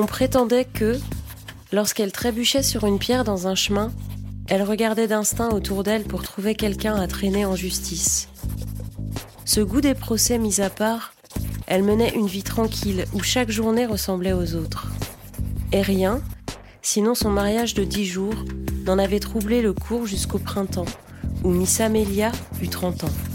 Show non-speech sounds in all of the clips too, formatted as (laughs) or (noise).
On prétendait que, lorsqu'elle trébuchait sur une pierre dans un chemin, elle regardait d'instinct autour d'elle pour trouver quelqu'un à traîner en justice. Ce goût des procès mis à part, elle menait une vie tranquille où chaque journée ressemblait aux autres. Et rien, sinon son mariage de dix jours, n'en avait troublé le cours jusqu'au printemps, où Miss Amelia eut 30 ans.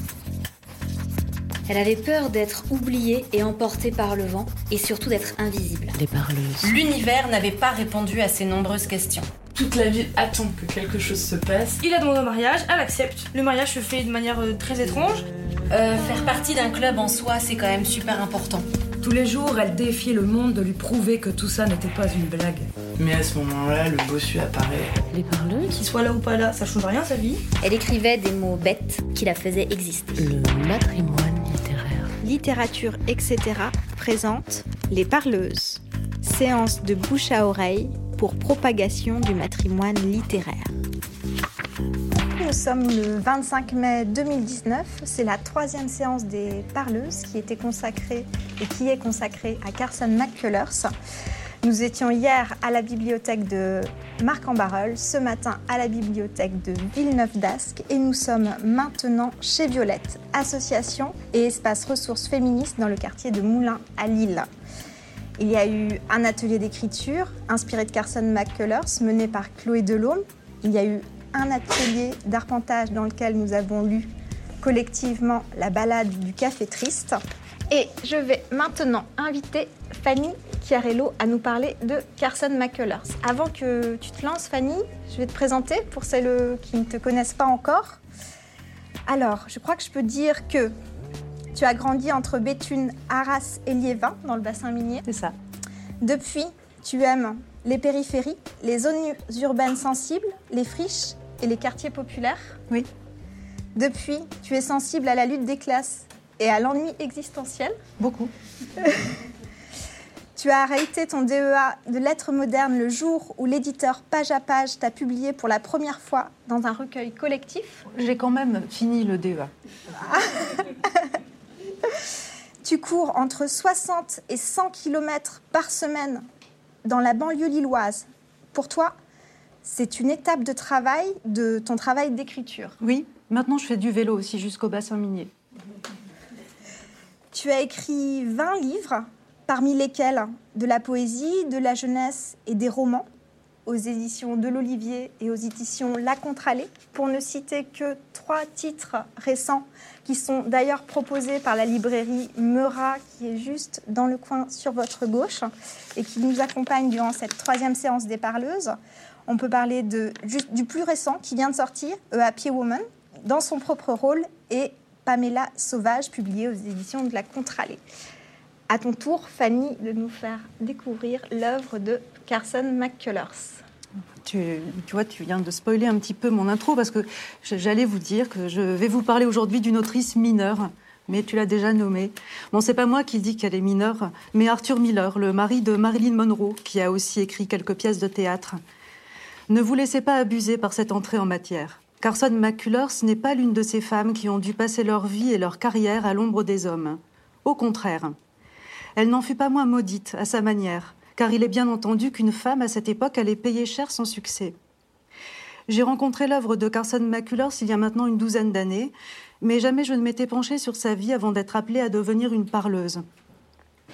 Elle avait peur d'être oubliée et emportée par le vent, et surtout d'être invisible. Les parleuses. L'univers n'avait pas répondu à ses nombreuses questions. Toute la ville attend que quelque chose se passe. Il a demandé un mariage, elle accepte. Le mariage se fait de manière euh, très étrange. Euh, faire partie d'un club en soi, c'est quand même super important. Tous les jours, elle défiait le monde de lui prouver que tout ça n'était pas une blague. Mais à ce moment-là, le bossu apparaît. Les parleuses Qu'il soit là ou pas là, ça change rien sa vie. Elle écrivait des mots bêtes qui la faisaient exister. Le matrimoine. Littérature, etc. présente Les Parleuses. Séance de bouche à oreille pour propagation du matrimoine littéraire. Nous sommes le 25 mai 2019. C'est la troisième séance des Parleuses qui était consacrée et qui est consacrée à Carson McCullers. Nous étions hier à la bibliothèque de Marc-en-Barœul, ce matin à la bibliothèque de Villeneuve-d'Ascq et nous sommes maintenant chez Violette, association et espace ressources féministes dans le quartier de Moulins à Lille. Il y a eu un atelier d'écriture inspiré de Carson McCullers mené par Chloé Delhomme. Il y a eu un atelier d'arpentage dans lequel nous avons lu collectivement la balade du café triste. Et je vais maintenant inviter Fanny Chiarello à nous parler de Carson McCullers. Avant que tu te lances, Fanny, je vais te présenter pour celles qui ne te connaissent pas encore. Alors, je crois que je peux dire que tu as grandi entre Béthune, Arras et Liévin, dans le bassin minier. C'est ça. Depuis, tu aimes les périphéries, les zones urbaines sensibles, les friches et les quartiers populaires. Oui. Depuis, tu es sensible à la lutte des classes et à l'ennui existentiel. Beaucoup. (laughs) Tu as arrêté ton DEA de lettres modernes le jour où l'éditeur Page à Page t'a publié pour la première fois dans un recueil collectif. J'ai quand même fini le DEA. (laughs) Tu cours entre 60 et 100 km par semaine dans la banlieue lilloise. Pour toi, c'est une étape de travail, de ton travail d'écriture. Oui, maintenant je fais du vélo aussi jusqu'au bassin minier. Tu as écrit 20 livres, parmi lesquels de la poésie, de la jeunesse et des romans, aux éditions de l'Olivier et aux éditions La Contralée, pour ne citer que trois titres récents qui sont d'ailleurs proposés par la librairie Meurat, qui est juste dans le coin sur votre gauche et qui nous accompagne durant cette troisième séance des parleuses. On peut parler de, du plus récent qui vient de sortir, A Happy Woman, dans son propre rôle, et Pamela Sauvage, publié aux éditions de La Contralée. À ton tour, Fanny, de nous faire découvrir l'œuvre de Carson McCullers. Tu, vois, tu viens de spoiler un petit peu mon intro parce que j'allais vous dire que je vais vous parler aujourd'hui d'une autrice mineure. Mais tu l'as déjà nommée. Bon, c'est pas moi qui dis qu'elle est mineure, mais Arthur Miller, le mari de Marilyn Monroe, qui a aussi écrit quelques pièces de théâtre. Ne vous laissez pas abuser par cette entrée en matière. Carson McCullers n'est pas l'une de ces femmes qui ont dû passer leur vie et leur carrière à l'ombre des hommes. Au contraire. Elle n'en fut pas moins maudite à sa manière, car il est bien entendu qu'une femme à cette époque allait payer cher son succès. J'ai rencontré l'œuvre de Carson McCullers il y a maintenant une douzaine d'années, mais jamais je ne m'étais penchée sur sa vie avant d'être appelée à devenir une parleuse.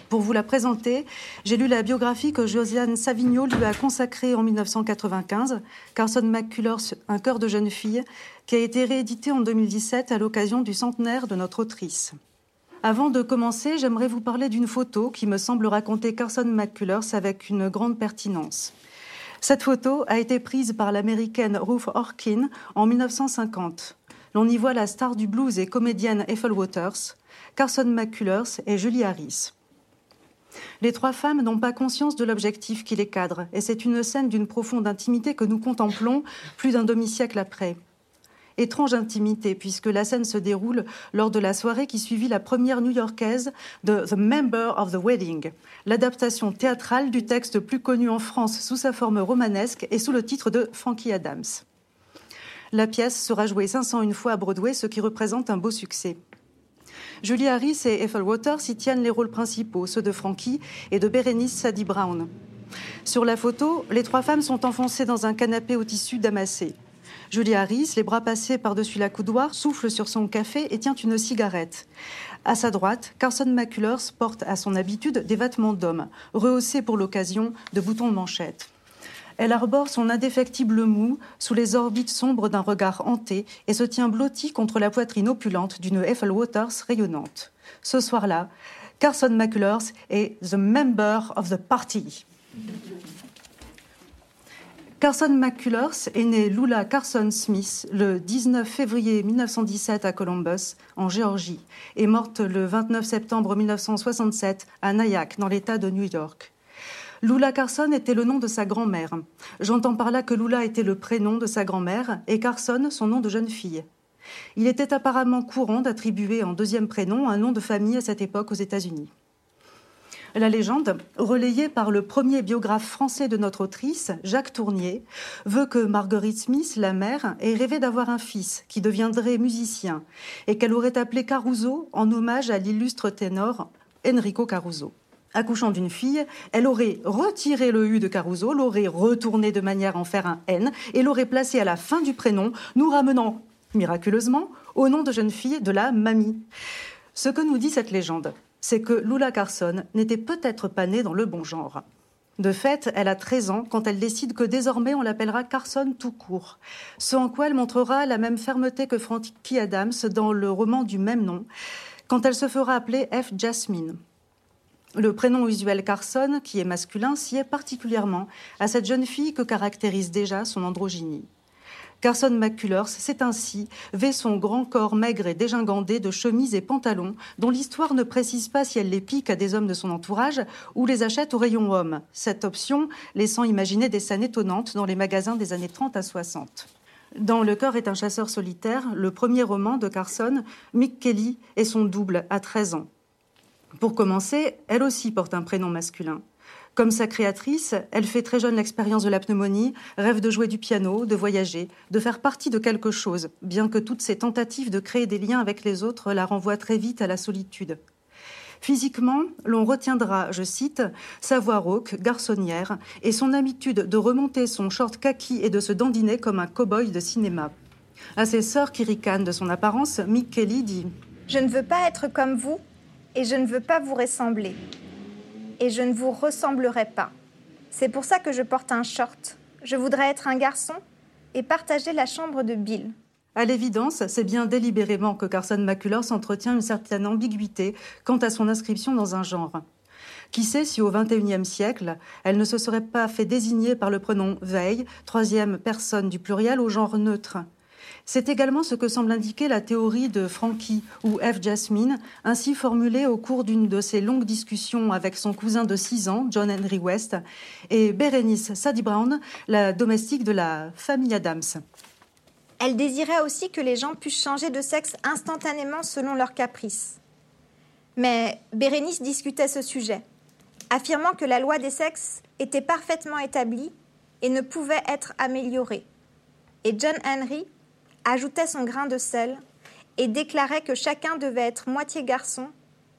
Pour vous la présenter, j'ai lu la biographie que Josiane Savigno lui a consacrée en 1995, Carson McCullers, Un cœur de jeune fille, qui a été rééditée en 2017 à l'occasion du centenaire de notre autrice. Avant de commencer, j'aimerais vous parler d'une photo qui me semble raconter Carson McCullers avec une grande pertinence. Cette photo a été prise par l'américaine Ruth Orkin en 1950. L'on y voit la star du blues et comédienne Ethel Waters, Carson McCullers et Julie Harris. Les trois femmes n'ont pas conscience de l'objectif qui les cadre, et c'est une scène d'une profonde intimité que nous contemplons plus d'un demi-siècle après. Étrange intimité, puisque la scène se déroule lors de la soirée qui suivit la première new-yorkaise de The Member of the Wedding, l'adaptation théâtrale du texte plus connu en France sous sa forme romanesque et sous le titre de Frankie Adams. La pièce sera jouée 501 fois à Broadway, ce qui représente un beau succès. Julie Harris et Ethel Waters y tiennent les rôles principaux, ceux de Frankie et de Berenice Sadie Brown. Sur la photo, les trois femmes sont enfoncées dans un canapé au tissu damassé. Julie Harris, les bras passés par-dessus la coudoir, souffle sur son café et tient une cigarette. À sa droite, Carson McCullers porte à son habitude des vêtements d'homme, rehaussés pour l'occasion de boutons de manchette. Elle arbore son indéfectible mou sous les orbites sombres d'un regard hanté et se tient blottie contre la poitrine opulente d'une Eiffel Waters rayonnante. Ce soir-là, Carson McCullers est the member of the party. Carson McCullers est né Lula Carson Smith le 19 février 1917 à Columbus, en Géorgie, et morte le 29 septembre 1967 à Nyack, dans l'État de New York. Lula Carson était le nom de sa grand-mère. J'entends par là que Lula était le prénom de sa grand-mère et Carson son nom de jeune fille. Il était apparemment courant d'attribuer en deuxième prénom un nom de famille à cette époque aux États-Unis. La légende, relayée par le premier biographe français de notre autrice, Jacques Tournier, veut que Marguerite Smith, la mère, ait rêvé d'avoir un fils qui deviendrait musicien et qu'elle aurait appelé Caruso en hommage à l'illustre ténor Enrico Caruso. Accouchant d'une fille, elle aurait retiré le U de Caruso, l'aurait retourné de manière à en faire un N et l'aurait placé à la fin du prénom, nous ramenant miraculeusement au nom de jeune fille de la mamie. Ce que nous dit cette légende, c'est que Lula Carson n'était peut-être pas née dans le bon genre. De fait, elle a 13 ans quand elle décide que désormais on l'appellera Carson tout court, ce en quoi elle montrera la même fermeté que Frankie Adams dans le roman du même nom, quand elle se fera appeler F. Jasmine. Le prénom usuel Carson, qui est masculin, s'y est particulièrement à cette jeune fille que caractérise déjà son androgynie. Carson McCullers s'est ainsi vêt son grand corps maigre et dégingandé de chemises et pantalons, dont l'histoire ne précise pas si elle les pique à des hommes de son entourage ou les achète au rayon homme. Cette option laissant imaginer des scènes étonnantes dans les magasins des années 30 à 60. Dans Le cœur est un chasseur solitaire, le premier roman de Carson, Mick Kelly est son double à 13 ans. Pour commencer, elle aussi porte un prénom masculin. Comme sa créatrice, elle fait très jeune l'expérience de la pneumonie, rêve de jouer du piano, de voyager, de faire partie de quelque chose, bien que toutes ses tentatives de créer des liens avec les autres la renvoient très vite à la solitude. Physiquement, l'on retiendra, je cite, sa voix rauque, garçonnière, et son habitude de remonter son short kaki et de se dandiner comme un cow-boy de cinéma. À ses sœurs qui ricanent de son apparence, Mick Kelly dit Je ne veux pas être comme vous, et je ne veux pas vous ressembler et je ne vous ressemblerai pas. C'est pour ça que je porte un short. Je voudrais être un garçon et partager la chambre de Bill. À l'évidence, c'est bien délibérément que Carson McCullers s'entretient une certaine ambiguïté quant à son inscription dans un genre. Qui sait si au XXIe siècle, elle ne se serait pas fait désigner par le pronom veille, troisième personne du pluriel au genre neutre c'est également ce que semble indiquer la théorie de Frankie ou F. Jasmine, ainsi formulée au cours d'une de ses longues discussions avec son cousin de 6 ans, John Henry West, et Berenice Sadie Brown, la domestique de la famille Adams. Elle désirait aussi que les gens puissent changer de sexe instantanément selon leurs caprices. Mais Bérénice discutait ce sujet, affirmant que la loi des sexes était parfaitement établie et ne pouvait être améliorée. Et John Henry ajoutait son grain de sel et déclarait que chacun devait être moitié garçon,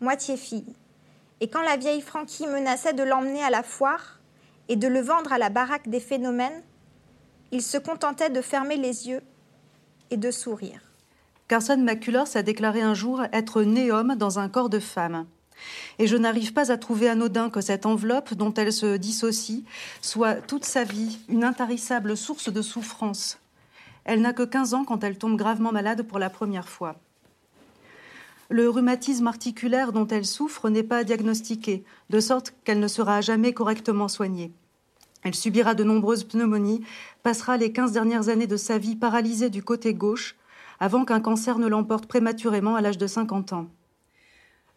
moitié fille. Et quand la vieille Frankie menaçait de l'emmener à la foire et de le vendre à la baraque des phénomènes, il se contentait de fermer les yeux et de sourire. Carson McCullers a déclaré un jour être né homme dans un corps de femme. Et je n'arrive pas à trouver anodin que cette enveloppe dont elle se dissocie soit toute sa vie une intarissable source de souffrance elle n'a que 15 ans quand elle tombe gravement malade pour la première fois. Le rhumatisme articulaire dont elle souffre n'est pas diagnostiqué, de sorte qu'elle ne sera jamais correctement soignée. Elle subira de nombreuses pneumonies, passera les 15 dernières années de sa vie paralysée du côté gauche, avant qu'un cancer ne l'emporte prématurément à l'âge de 50 ans.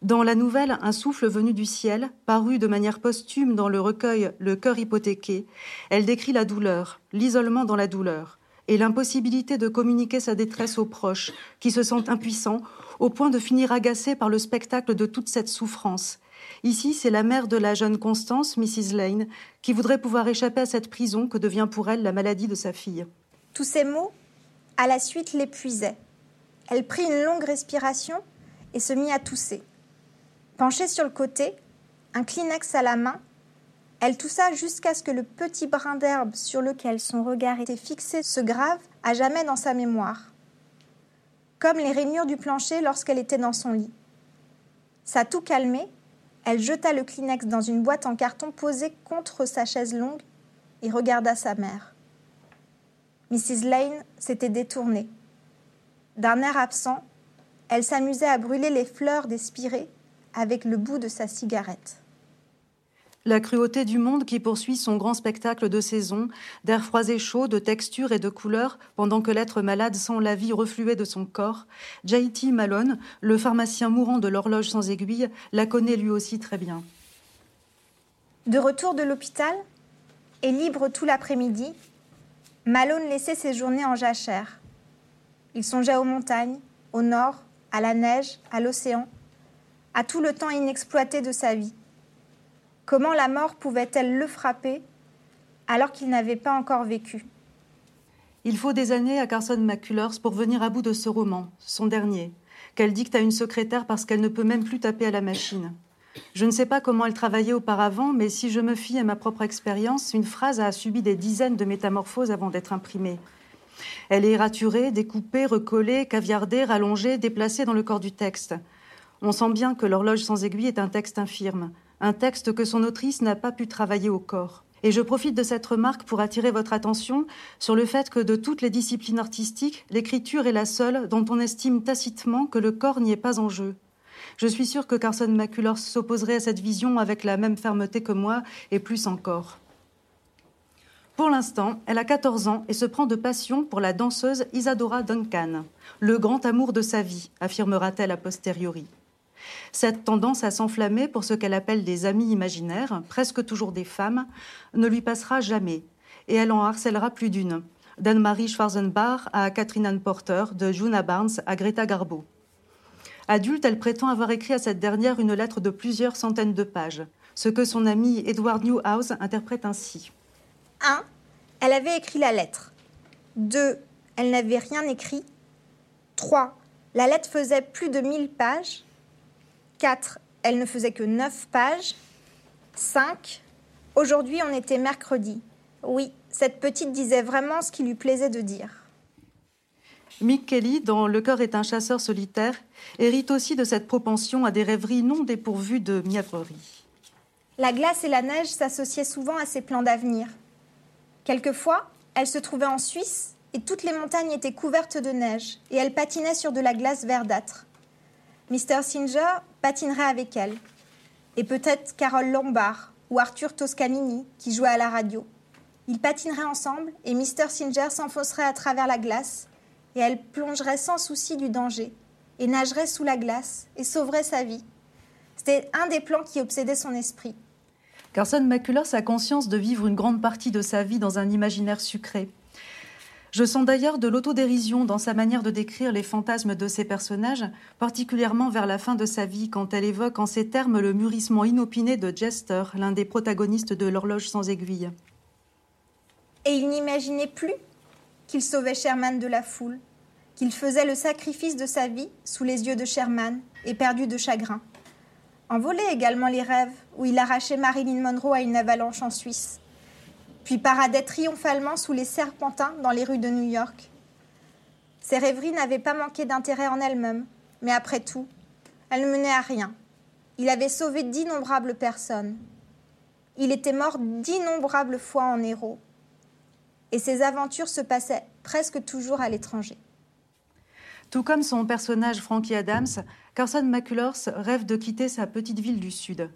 Dans la nouvelle Un souffle venu du ciel, paru de manière posthume dans le recueil Le cœur hypothéqué, elle décrit la douleur, l'isolement dans la douleur, et l'impossibilité de communiquer sa détresse aux proches, qui se sentent impuissants, au point de finir agacés par le spectacle de toute cette souffrance. Ici, c'est la mère de la jeune Constance, Mrs. Lane, qui voudrait pouvoir échapper à cette prison que devient pour elle la maladie de sa fille. Tous ces mots, à la suite, l'épuisaient. Elle prit une longue respiration et se mit à tousser. Penchée sur le côté, un Kleenex à la main, Elle toussa jusqu'à ce que le petit brin d'herbe sur lequel son regard était fixé se grave à jamais dans sa mémoire, comme les rainures du plancher lorsqu'elle était dans son lit. Ça tout calmé, elle jeta le Kleenex dans une boîte en carton posée contre sa chaise longue et regarda sa mère. Mrs. Lane s'était détournée. D'un air absent, elle s'amusait à brûler les fleurs des spirées avec le bout de sa cigarette. La cruauté du monde qui poursuit son grand spectacle de saison, d'air froid et chaud, de texture et de couleurs, pendant que l'être malade sent la vie refluer de son corps, J.T. Malone, le pharmacien mourant de l'horloge sans aiguille, la connaît lui aussi très bien. De retour de l'hôpital, et libre tout l'après-midi, Malone laissait ses journées en jachère. Il songeait aux montagnes, au nord, à la neige, à l'océan, à tout le temps inexploité de sa vie. Comment la mort pouvait-elle le frapper alors qu'il n'avait pas encore vécu? Il faut des années à Carson McCullers pour venir à bout de ce roman, son dernier, qu'elle dicte à une secrétaire parce qu'elle ne peut même plus taper à la machine. Je ne sais pas comment elle travaillait auparavant, mais si je me fie à ma propre expérience, une phrase a subi des dizaines de métamorphoses avant d'être imprimée. Elle est raturée, découpée, recollée, caviardée, rallongée, déplacée dans le corps du texte. On sent bien que l'horloge sans aiguille est un texte infirme, un texte que son autrice n'a pas pu travailler au corps. Et je profite de cette remarque pour attirer votre attention sur le fait que de toutes les disciplines artistiques, l'écriture est la seule dont on estime tacitement que le corps n'y est pas en jeu. Je suis sûre que Carson McCullers s'opposerait à cette vision avec la même fermeté que moi, et plus encore. Pour l'instant, elle a 14 ans et se prend de passion pour la danseuse Isadora Duncan, le grand amour de sa vie, affirmera-t-elle a posteriori. Cette tendance à s'enflammer pour ce qu'elle appelle des amis imaginaires, presque toujours des femmes, ne lui passera jamais, et elle en harcèlera plus d'une, d'Anne-Marie Schwarzenbach à Catherine Anne Porter, de Juna Barnes à Greta Garbo. Adulte, elle prétend avoir écrit à cette dernière une lettre de plusieurs centaines de pages, ce que son ami Edward Newhouse interprète ainsi. 1. Elle avait écrit la lettre. 2. Elle n'avait rien écrit. 3. La lettre faisait plus de 1000 pages. 4. Elle ne faisait que 9 pages. 5. Aujourd'hui, on était mercredi. Oui, cette petite disait vraiment ce qui lui plaisait de dire. Mick Kelly, dans Le cœur est un chasseur solitaire, hérite aussi de cette propension à des rêveries non dépourvues de mièvrerie. La glace et la neige s'associaient souvent à ses plans d'avenir. Quelquefois, elle se trouvait en Suisse et toutes les montagnes étaient couvertes de neige et elle patinait sur de la glace verdâtre. Mr. Singer patinerait avec elle. Et peut-être Carole Lombard ou Arthur Toscanini qui jouait à la radio. Ils patineraient ensemble et Mr. Singer s'enfoncerait à travers la glace et elle plongerait sans souci du danger et nagerait sous la glace et sauverait sa vie. C'était un des plans qui obsédait son esprit. Carson McCullers a conscience de vivre une grande partie de sa vie dans un imaginaire sucré. Je sens d'ailleurs de l'autodérision dans sa manière de décrire les fantasmes de ses personnages, particulièrement vers la fin de sa vie, quand elle évoque en ces termes le mûrissement inopiné de Jester, l'un des protagonistes de L'horloge sans aiguille. Et il n'imaginait plus qu'il sauvait Sherman de la foule, qu'il faisait le sacrifice de sa vie sous les yeux de Sherman, éperdu de chagrin. Envolait également les rêves, où il arrachait Marilyn Monroe à une avalanche en Suisse, puis paradait triomphalement sous les serpentins dans les rues de New York. Ces rêveries n'avaient pas manqué d'intérêt en elles-mêmes, mais après tout, elles ne menaient à rien. Il avait sauvé d'innombrables personnes. Il était mort d'innombrables fois en héros. Et ses aventures se passaient presque toujours à l'étranger. Tout comme son personnage Frankie Adams, Carson McCullers rêve de quitter sa petite ville du Sud.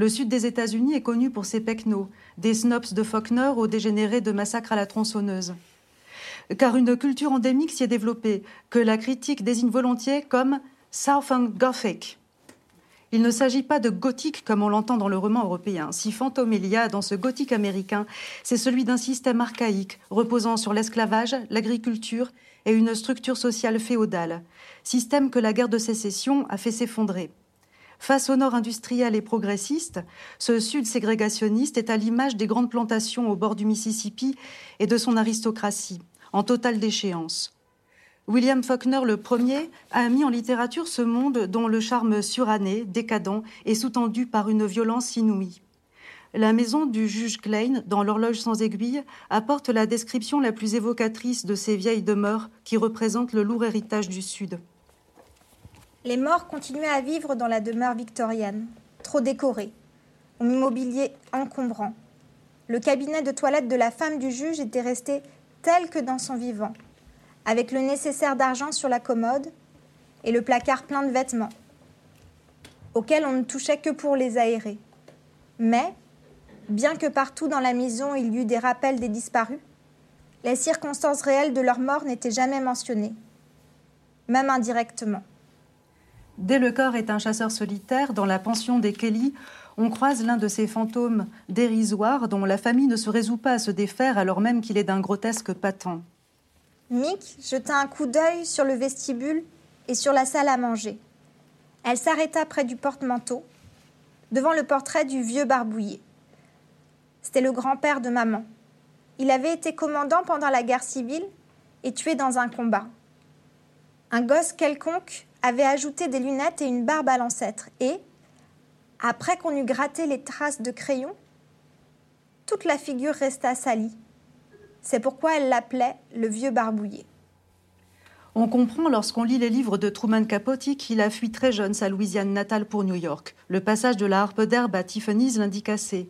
Le sud des États-Unis est connu pour ses pecnos, des snobs de Faulkner aux dégénérés de massacres à la tronçonneuse. Car une culture endémique s'y est développée, que la critique désigne volontiers comme Southern Gothic. Il ne s'agit pas de gothique comme on l'entend dans le roman européen. Si fantôme il y a dans ce gothique américain, c'est celui d'un système archaïque reposant sur l'esclavage, l'agriculture et une structure sociale féodale, système que la guerre de sécession a fait s'effondrer. Face au nord industriel et progressiste, ce sud ségrégationniste est à l'image des grandes plantations au bord du Mississippi et de son aristocratie, en totale déchéance. William Faulkner le premier a mis en littérature ce monde dont le charme suranné, décadent, est sous-tendu par une violence inouïe. la maison du juge Klein, dans l'horloge sans aiguille, apporte la description la plus évocatrice de ces vieilles demeures qui représentent le lourd héritage du Sud. Les morts continuaient à vivre dans la demeure victorienne, trop décorée, au mobilier encombrant. Le cabinet de toilette de la femme du juge était resté tel que dans son vivant, avec le nécessaire d'argent sur la commode et le placard plein de vêtements, auxquels on ne touchait que pour les aérer. Mais, bien que partout dans la maison il y eût des rappels des disparus, les circonstances réelles de leur mort n'étaient jamais mentionnées, même indirectement. Dès le corps est un chasseur solitaire, dans la pension des Kelly, on croise l'un de ces fantômes dérisoires dont la famille ne se résout pas à se défaire alors même qu'il est d'un grotesque patent. Mick jeta un coup d'œil sur le vestibule et sur la salle à manger. Elle s'arrêta près du porte-manteau, devant le portrait du vieux barbouillé. C'était le grand-père de maman. Il avait été commandant pendant la guerre civile et tué dans un combat. Un gosse quelconque avait ajouté des lunettes et une barbe à l'ancêtre et, après qu'on eut gratté les traces de crayon, toute la figure resta salie. C'est pourquoi elle l'appelait le vieux barbouillé. On comprend lorsqu'on lit les livres de Truman Capote qu'il a fui très jeune sa Louisiane natale pour New York. Le passage de la harpe d'herbe à Tiffany's l'indique assez.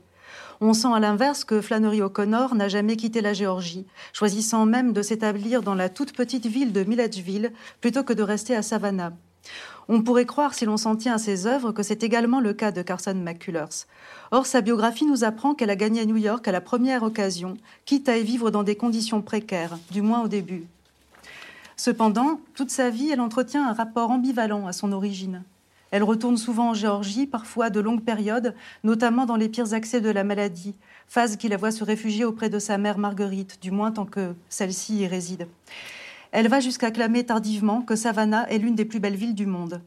On sent à l'inverse que Flannery O'Connor n'a jamais quitté la Géorgie, choisissant même de s'établir dans la toute petite ville de Milledgeville plutôt que de rester à Savannah. On pourrait croire, si l'on s'en tient à ses œuvres, que c'est également le cas de Carson McCullers. Or, sa biographie nous apprend qu'elle a gagné à New York à la première occasion, quitte à y vivre dans des conditions précaires, du moins au début. Cependant, toute sa vie, elle entretient un rapport ambivalent à son origine. Elle retourne souvent en Géorgie, parfois de longues périodes, notamment dans les pires accès de la maladie, phase qui la voit se réfugier auprès de sa mère Marguerite, du moins tant que celle-ci y réside. Elle va jusqu'à clamer tardivement que Savannah est l'une des plus belles villes du monde.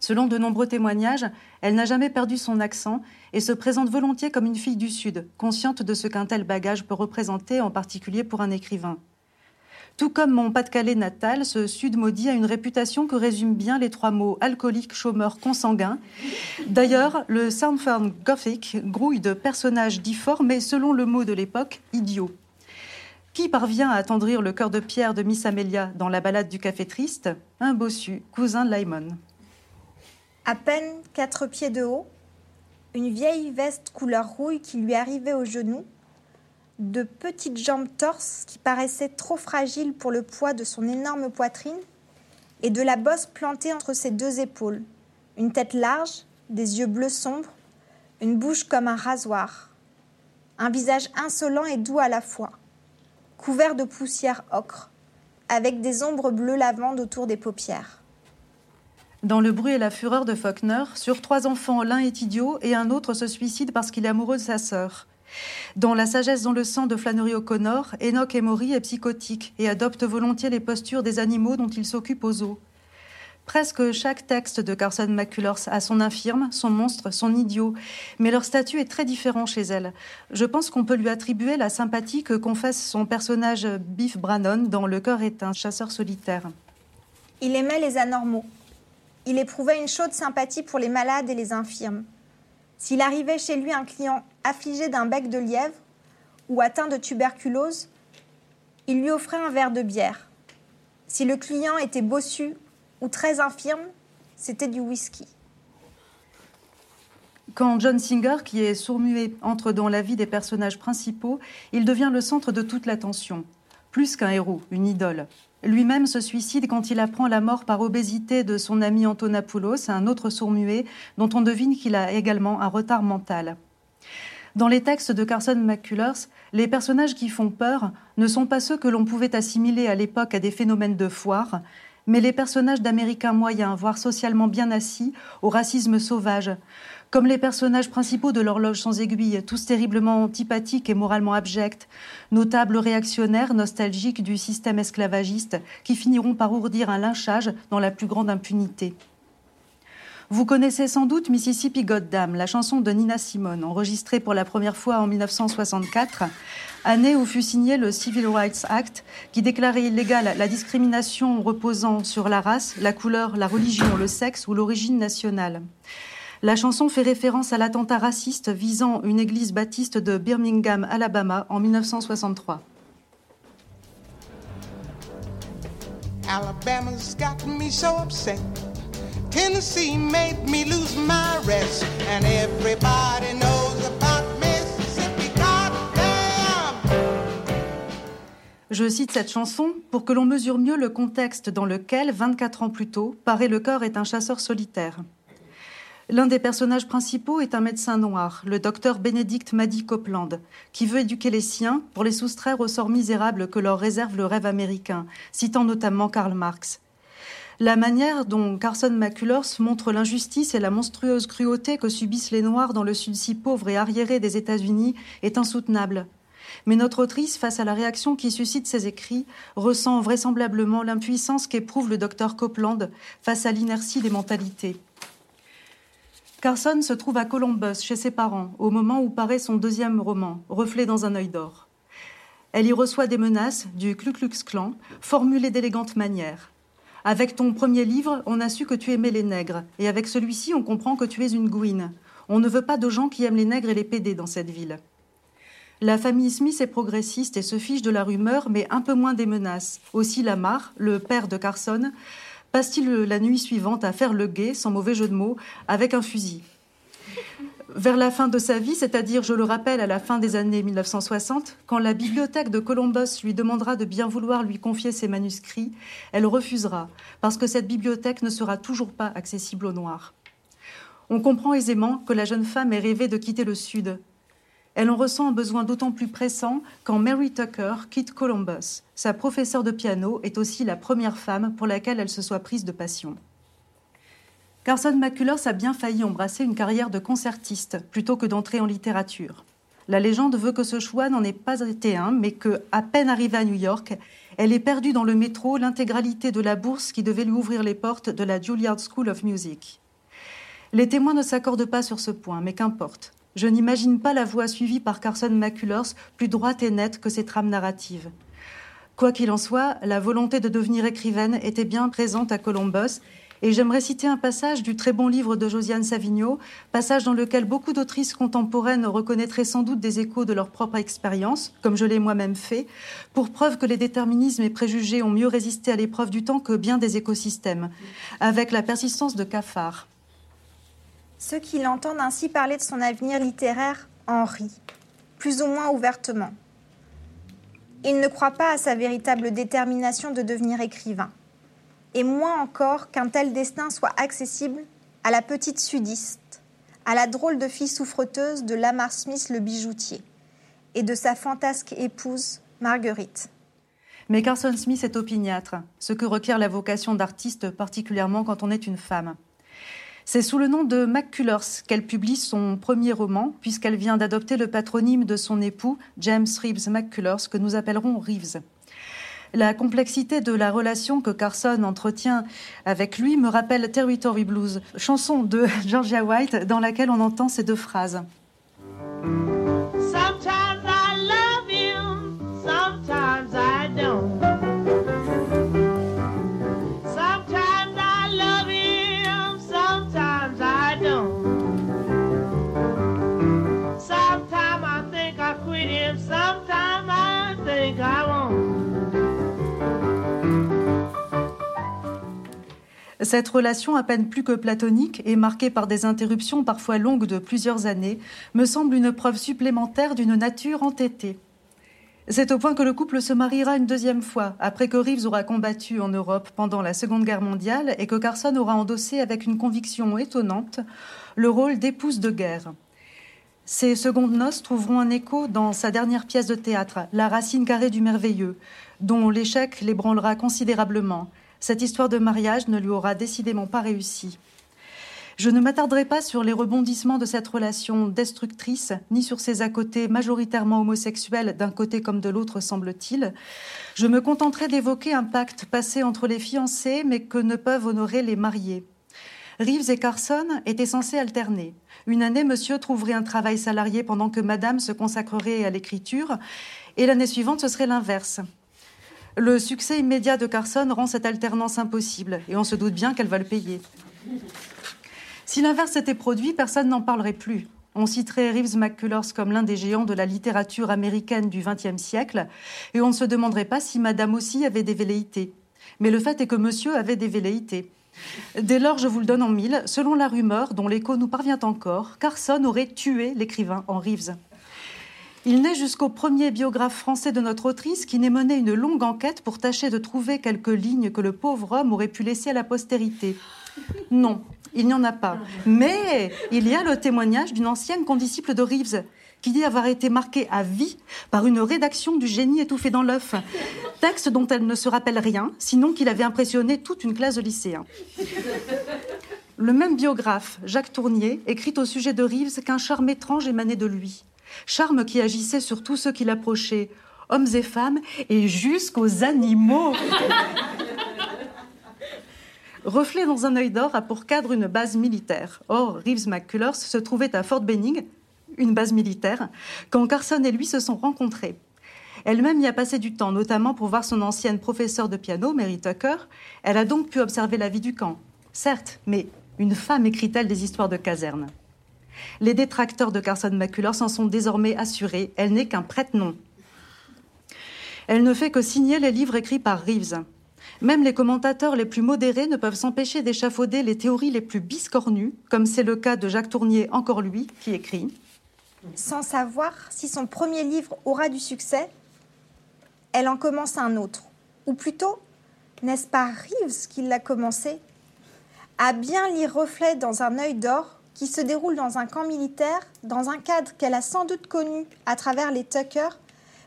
Selon de nombreux témoignages, elle n'a jamais perdu son accent et se présente volontiers comme une fille du Sud, consciente de ce qu'un tel bagage peut représenter, en particulier pour un écrivain. Tout comme mon Pas-de-Calais natal, ce Sud maudit a une réputation que résument bien les trois mots alcoolique, chômeur, consanguin. D'ailleurs, le Southern Gothic grouille de personnages difformes et, selon le mot de l'époque, idiots. Qui parvient à attendrir le cœur de pierre de Miss Amelia dans la balade du Café Triste? Un bossu, cousin de Lyman. À peine quatre pieds de haut, une vieille veste couleur rouille qui lui arrivait aux genoux de petites jambes torses qui paraissaient trop fragiles pour le poids de son énorme poitrine, et de la bosse plantée entre ses deux épaules, une tête large, des yeux bleus sombres, une bouche comme un rasoir, un visage insolent et doux à la fois, couvert de poussière ocre, avec des ombres bleues lavande autour des paupières. Dans le bruit et la fureur de Faulkner, sur trois enfants, l'un est idiot et un autre se suicide parce qu'il est amoureux de sa sœur. Dans La sagesse dans le sang de Flannery O'Connor, Enoch Emory est psychotique et adopte volontiers les postures des animaux dont il s'occupe aux eaux. Presque chaque texte de Carson McCullers a son infirme, son monstre, son idiot, mais leur statut est très différent chez elle. Je pense qu'on peut lui attribuer la sympathie que confesse son personnage Biff Brannon dans Le cœur est un chasseur solitaire. Il aimait les anormaux. Il éprouvait une chaude sympathie pour les malades et les infirmes. S'il arrivait chez lui un client affligé d'un bec de lièvre ou atteint de tuberculose, il lui offrait un verre de bière. Si le client était bossu ou très infirme, c'était du whisky. Quand John Singer, qui est sourd-muet, entre dans la vie des personnages principaux, il devient le centre de toute l'attention. Plus qu'un héros, une idole. Lui-même se suicide quand il apprend la mort par obésité de son ami Antonopoulos, un autre sourd-muet, dont on devine qu'il a également un retard mental. Dans les textes de Carson McCullers, les personnages qui font peur ne sont pas ceux que l'on pouvait assimiler à l'époque à des phénomènes de foire, mais les personnages d'Américains moyens, voire socialement bien assis, au racisme sauvage, comme les personnages principaux de l'horloge sans aiguille, tous terriblement antipathiques et moralement abjects, notables réactionnaires nostalgiques du système esclavagiste, qui finiront par ourdir un lynchage dans la plus grande impunité. Vous connaissez sans doute Mississippi Goddam, la chanson de Nina Simone, enregistrée pour la première fois en 1964, année où fut signé le Civil Rights Act, qui déclarait illégale la discrimination reposant sur la race, la couleur, la religion, le sexe ou l'origine nationale. La chanson fait référence à l'attentat raciste visant une église baptiste de Birmingham, Alabama, en 1963. Alabama's got me so upset. Tennessee made me lose my rest. And everybody knows about Mississippi. Je cite cette chanson pour que l'on mesure mieux le contexte dans lequel, 24 ans plus tôt, paraît le corps est un chasseur solitaire. L'un des personnages principaux est un médecin noir, le docteur Benedict Maddy Copeland, qui veut éduquer les siens pour les soustraire au sort misérable que leur réserve le rêve américain, citant notamment Karl Marx. La manière dont Carson McCullers montre l'injustice et la monstrueuse cruauté que subissent les Noirs dans le sud si pauvre et arriéré des États-Unis est insoutenable. Mais notre autrice, face à la réaction qui suscite ses écrits, ressent vraisemblablement l'impuissance qu'éprouve le docteur Copeland face à l'inertie des mentalités. Carson se trouve à Columbus, chez ses parents, au moment où paraît son deuxième roman, Reflet dans un œil d'or. Elle y reçoit des menaces du Ku Klux Klan, formulées d'élégantes manières. Avec ton premier livre, on a su que tu aimais les nègres, et avec celui-ci, on comprend que tu es une gouine. On ne veut pas de gens qui aiment les nègres et les pédés dans cette ville. La famille Smith est progressiste et se fiche de la rumeur, mais un peu moins des menaces. Aussi Lamar, le père de Carson, passe-t-il la nuit suivante à faire le guet, sans mauvais jeu de mots, avec un fusil. Vers la fin de sa vie, c'est-à-dire, je le rappelle, à la fin des années 1960, quand la bibliothèque de Columbus lui demandera de bien vouloir lui confier ses manuscrits, elle refusera, parce que cette bibliothèque ne sera toujours pas accessible aux Noirs. On comprend aisément que la jeune femme ait rêvé de quitter le Sud, elle en ressent un besoin d'autant plus pressant quand Mary Tucker quitte Columbus. Sa professeure de piano est aussi la première femme pour laquelle elle se soit prise de passion. Carson McCullers a bien failli embrasser une carrière de concertiste plutôt que d'entrer en littérature. La légende veut que ce choix n'en ait pas été un, mais que, à peine arrivée à New York, elle ait perdu dans le métro l'intégralité de la bourse qui devait lui ouvrir les portes de la Juilliard School of Music. Les témoins ne s'accordent pas sur ce point, mais qu'importe. Je n'imagine pas la voie suivie par Carson McCullers plus droite et nette que ses trames narratives. Quoi qu'il en soit, la volonté de devenir écrivaine était bien présente à Columbus, et j'aimerais citer un passage du très bon livre de Josiane Savigno, passage dans lequel beaucoup d'autrices contemporaines reconnaîtraient sans doute des échos de leur propre expérience, comme je l'ai moi-même fait, pour preuve que les déterminismes et préjugés ont mieux résisté à l'épreuve du temps que bien des écosystèmes, avec la persistance de cafards. Ceux qui l'entendent ainsi parler de son avenir littéraire en rient, plus ou moins ouvertement. Ils ne croient pas à sa véritable détermination de devenir écrivain, et moins encore qu'un tel destin soit accessible à la petite sudiste, à la drôle de fille souffreteuse de Lamar Smith le bijoutier, et de sa fantasque épouse Marguerite. Mais Carson Smith est opiniâtre, ce que requiert la vocation d'artiste, particulièrement quand on est une femme. C'est sous le nom de McCullers qu'elle publie son premier roman, puisqu'elle vient d'adopter le patronyme de son époux, James Reeves McCullers, que nous appellerons Reeves. La complexité de la relation que Carson entretient avec lui me rappelle Territory Blues, chanson de (laughs) Georgia White dans laquelle on entend ces deux phrases. Cette relation à peine plus que platonique et marquée par des interruptions parfois longues de plusieurs années me semble une preuve supplémentaire d'une nature entêtée. C'est au point que le couple se mariera une deuxième fois, après que Reeves aura combattu en Europe pendant la Seconde Guerre mondiale et que Carson aura endossé avec une conviction étonnante le rôle d'épouse de guerre. Ces secondes noces trouveront un écho dans sa dernière pièce de théâtre, La racine carrée du merveilleux, dont l'échec l'ébranlera considérablement, cette histoire de mariage ne lui aura décidément pas réussi. Je ne m'attarderai pas sur les rebondissements de cette relation destructrice, ni sur ses à côté majoritairement homosexuels d'un côté comme de l'autre, semble-t-il. Je me contenterai d'évoquer un pacte passé entre les fiancés, mais que ne peuvent honorer les mariés. Reeves et Carson étaient censés alterner. Une année, monsieur trouverait un travail salarié pendant que madame se consacrerait à l'écriture, et l'année suivante, ce serait l'inverse. Le succès immédiat de Carson rend cette alternance impossible, et on se doute bien qu'elle va le payer. Si l'inverse s'était produit, personne n'en parlerait plus. On citerait Reeves McCullers comme l'un des géants de la littérature américaine du XXe siècle, et on ne se demanderait pas si Madame aussi avait des velléités. Mais le fait est que Monsieur avait des velléités. Dès lors, je vous le donne en mille, selon la rumeur dont l'écho nous parvient encore, Carson aurait tué l'écrivain en Reeves. Il n'est jusqu'au premier biographe français de notre autrice qui n'ait mené une longue enquête pour tâcher de trouver quelques lignes que le pauvre homme aurait pu laisser à la postérité. Non, il n'y en a pas. Mais il y a le témoignage d'une ancienne condisciple de Reeves qui dit avoir été marquée à vie par une rédaction du génie étouffé dans l'œuf. Texte dont elle ne se rappelle rien, sinon qu'il avait impressionné toute une classe de lycéens. Le même biographe, Jacques Tournier, écrit au sujet de Reeves qu'un charme étrange émanait de lui. Charme qui agissait sur tous ceux qui l'approchaient, hommes et femmes, et jusqu'aux animaux. (laughs) Reflet dans un œil d'or a pour cadre une base militaire. Or, Reeves McCullers se trouvait à Fort Benning, une base militaire, quand Carson et lui se sont rencontrés. Elle-même y a passé du temps, notamment pour voir son ancienne professeure de piano, Mary Tucker. Elle a donc pu observer la vie du camp. Certes, mais une femme écrit-elle des histoires de caserne Les détracteurs de Carson McCullers s'en sont désormais assurés. Elle n'est qu'un prête-nom. Elle ne fait que signer les livres écrits par Reeves. Même les commentateurs les plus modérés ne peuvent s'empêcher d'échafauder les théories les plus biscornues, comme c'est le cas de Jacques Tournier, encore lui, qui écrit Sans savoir si son premier livre aura du succès, elle en commence un autre. Ou plutôt, n'est-ce pas Reeves qui l'a commencé? À bien lire reflet dans un œil d'or qui se déroule dans un camp militaire, dans un cadre qu'elle a sans doute connu à travers les Tucker,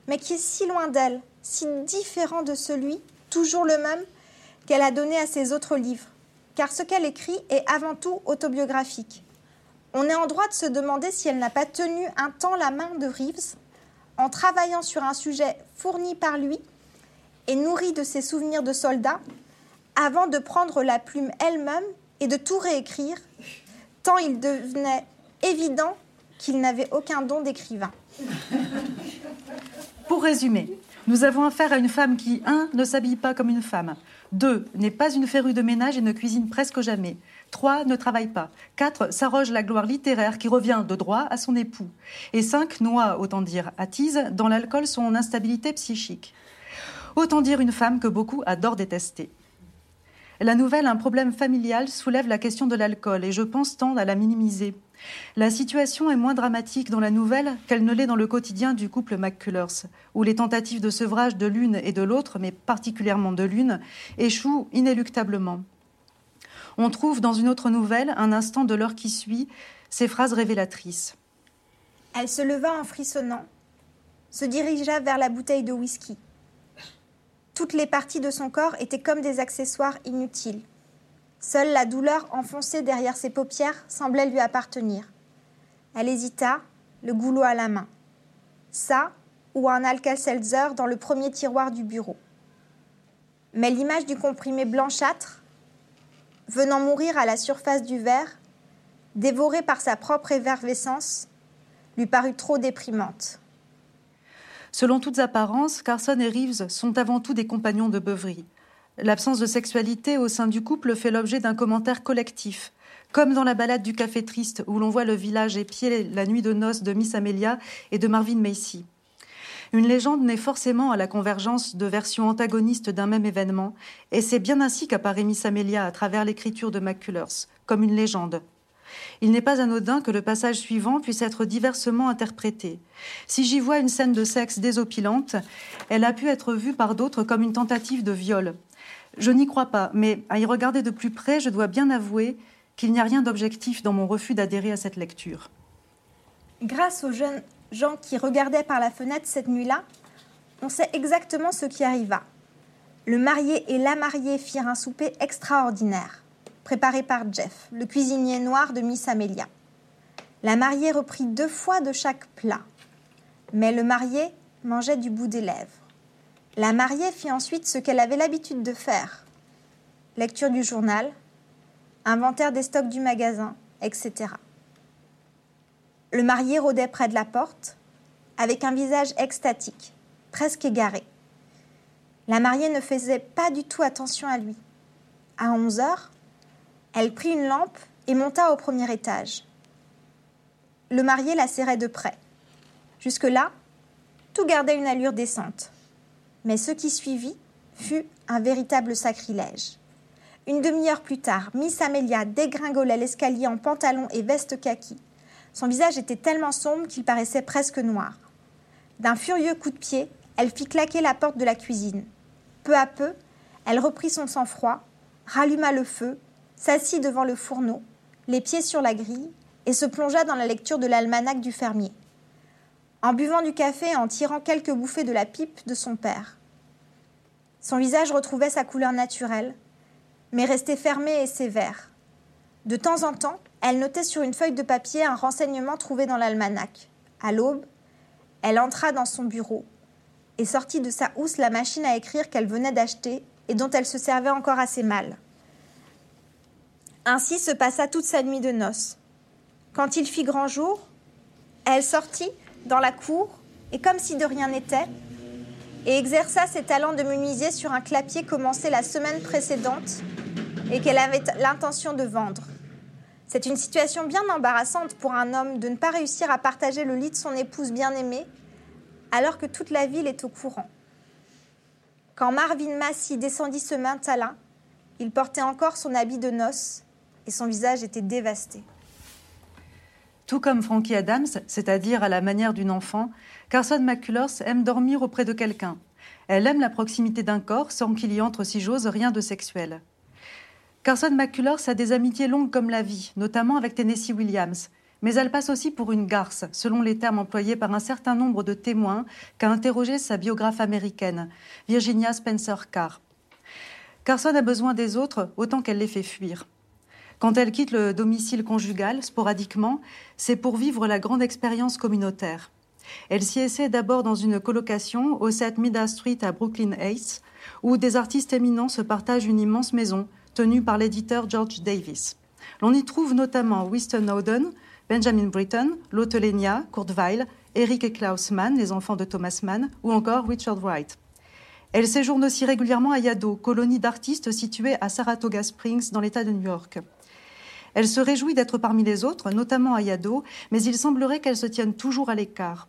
mais qui est si loin d'elle, si différent de celui toujours le même qu'elle a donné à ses autres livres, car ce qu'elle écrit est avant tout autobiographique. On est en droit de se demander si elle n'a pas tenu un temps la main de Reeves en travaillant sur un sujet fourni par lui et nourri de ses souvenirs de soldat, avant de prendre la plume elle-même et de tout réécrire, tant il devenait évident qu'il n'avait aucun don d'écrivain. Pour résumer, nous avons affaire à une femme qui, un, ne s'habille pas comme une femme, deux, n'est pas une férue de ménage et ne cuisine presque jamais, trois, ne travaille pas, quatre, s'arroge la gloire littéraire qui revient de droit à son époux, et cinq, noie, autant dire, attise dans l'alcool son instabilité psychique. Autant dire une femme que beaucoup adorent détester. La nouvelle Un problème familial soulève la question de l'alcool et je pense tendre à la minimiser. La situation est moins dramatique dans la nouvelle qu'elle ne l'est dans le quotidien du couple McCullers, où les tentatives de sevrage de l'une et de l'autre, mais particulièrement de l'une, échouent inéluctablement. On trouve dans une autre nouvelle, un instant de l'heure qui suit, ces phrases révélatrices. Elle se leva en frissonnant, se dirigea vers la bouteille de whisky. Toutes les parties de son corps étaient comme des accessoires inutiles. Seule la douleur enfoncée derrière ses paupières semblait lui appartenir. Elle hésita, le goulot à la main. Ça ou un Alka-Seltzer dans le premier tiroir du bureau. Mais l'image du comprimé blanchâtre, venant mourir à la surface du verre, dévoré par sa propre effervescence, lui parut trop déprimante. Selon toutes apparences, Carson et Reeves sont avant tout des compagnons de beuverie. L'absence de sexualité au sein du couple fait l'objet d'un commentaire collectif, comme dans la balade du Café Triste, où l'on voit le village épier la nuit de noces de Miss Amelia et de Marvin Macy. Une légende naît forcément à la convergence de versions antagonistes d'un même événement, et c'est bien ainsi qu'apparaît Miss Amelia à travers l'écriture de McCullers, comme une légende. Il n'est pas anodin que le passage suivant puisse être diversement interprété. Si j'y vois une scène de sexe désopilante, elle a pu être vue par d'autres comme une tentative de viol, je n'y crois pas, mais à y regarder de plus près, je dois bien avouer qu'il n'y a rien d'objectif dans mon refus d'adhérer à cette lecture. Grâce aux jeunes gens qui regardaient par la fenêtre cette nuit-là, on sait exactement ce qui arriva. Le marié et la mariée firent un souper extraordinaire, préparé par Jeff, le cuisinier noir de Miss Amelia. La mariée reprit deux fois de chaque plat, mais le marié mangeait du bout des lèvres. La mariée fit ensuite ce qu'elle avait l'habitude de faire. Lecture du journal, inventaire des stocks du magasin, etc. Le marié rôdait près de la porte, avec un visage extatique, presque égaré. La mariée ne faisait pas du tout attention à lui. À 11 heures, elle prit une lampe et monta au premier étage. Le marié la serrait de près. Jusque-là, tout gardait une allure décente. Mais ce qui suivit fut un véritable sacrilège. Une demi-heure plus tard, Miss Amelia dégringolait l'escalier en pantalon et veste kaki. Son visage était tellement sombre qu'il paraissait presque noir. D'un furieux coup de pied, elle fit claquer la porte de la cuisine. Peu à peu, elle reprit son sang-froid, ralluma le feu, s'assit devant le fourneau, les pieds sur la grille, et se plongea dans la lecture de l'almanach du fermier. En buvant du café et en tirant quelques bouffées de la pipe de son père. Son visage retrouvait sa couleur naturelle, mais restait fermé et sévère. De temps en temps, elle notait sur une feuille de papier un renseignement trouvé dans l'almanach. À l'aube, elle entra dans son bureau et sortit de sa housse la machine à écrire qu'elle venait d'acheter et dont elle se servait encore assez mal. Ainsi se passa toute sa nuit de noces. Quand il fit grand jour, elle sortit dans la cour et, comme si de rien n'était, et exerça ses talents de menuisier sur un clapier commencé la semaine précédente et qu'elle avait l'intention de vendre. C'est une situation bien embarrassante pour un homme de ne pas réussir à partager le lit de son épouse bien-aimée alors que toute la ville est au courant. Quand Marvin Massey descendit ce matin-là, il portait encore son habit de noces et son visage était dévasté. Tout comme Frankie Adams, c'est-à-dire à la manière d'une enfant, Carson McCullers aime dormir auprès de quelqu'un. Elle aime la proximité d'un corps sans qu'il y entre, si j'ose, rien de sexuel. Carson McCullers a des amitiés longues comme la vie, notamment avec Tennessee Williams, mais elle passe aussi pour une garce, selon les termes employés par un certain nombre de témoins qu'a interrogé sa biographe américaine, Virginia Spencer Carr. Carson a besoin des autres autant qu'elle les fait fuir. Quand elle quitte le domicile conjugal, sporadiquement, c'est pour vivre la grande expérience communautaire. Elle s'y essaie d'abord dans une colocation au 7 Mida Street à Brooklyn Heights, où des artistes éminents se partagent une immense maison tenue par l'éditeur George Davis. L'on y trouve notamment Winston Oden, Benjamin Britten, Lotte Lenia, Kurt Weill, Eric et Klaus Mann, les enfants de Thomas Mann, ou encore Richard Wright. Elle séjourne aussi régulièrement à Yado, colonie d'artistes située à Saratoga Springs dans l'État de New York. Elle se réjouit d'être parmi les autres, notamment à Yado, mais il semblerait qu'elle se tienne toujours à l'écart.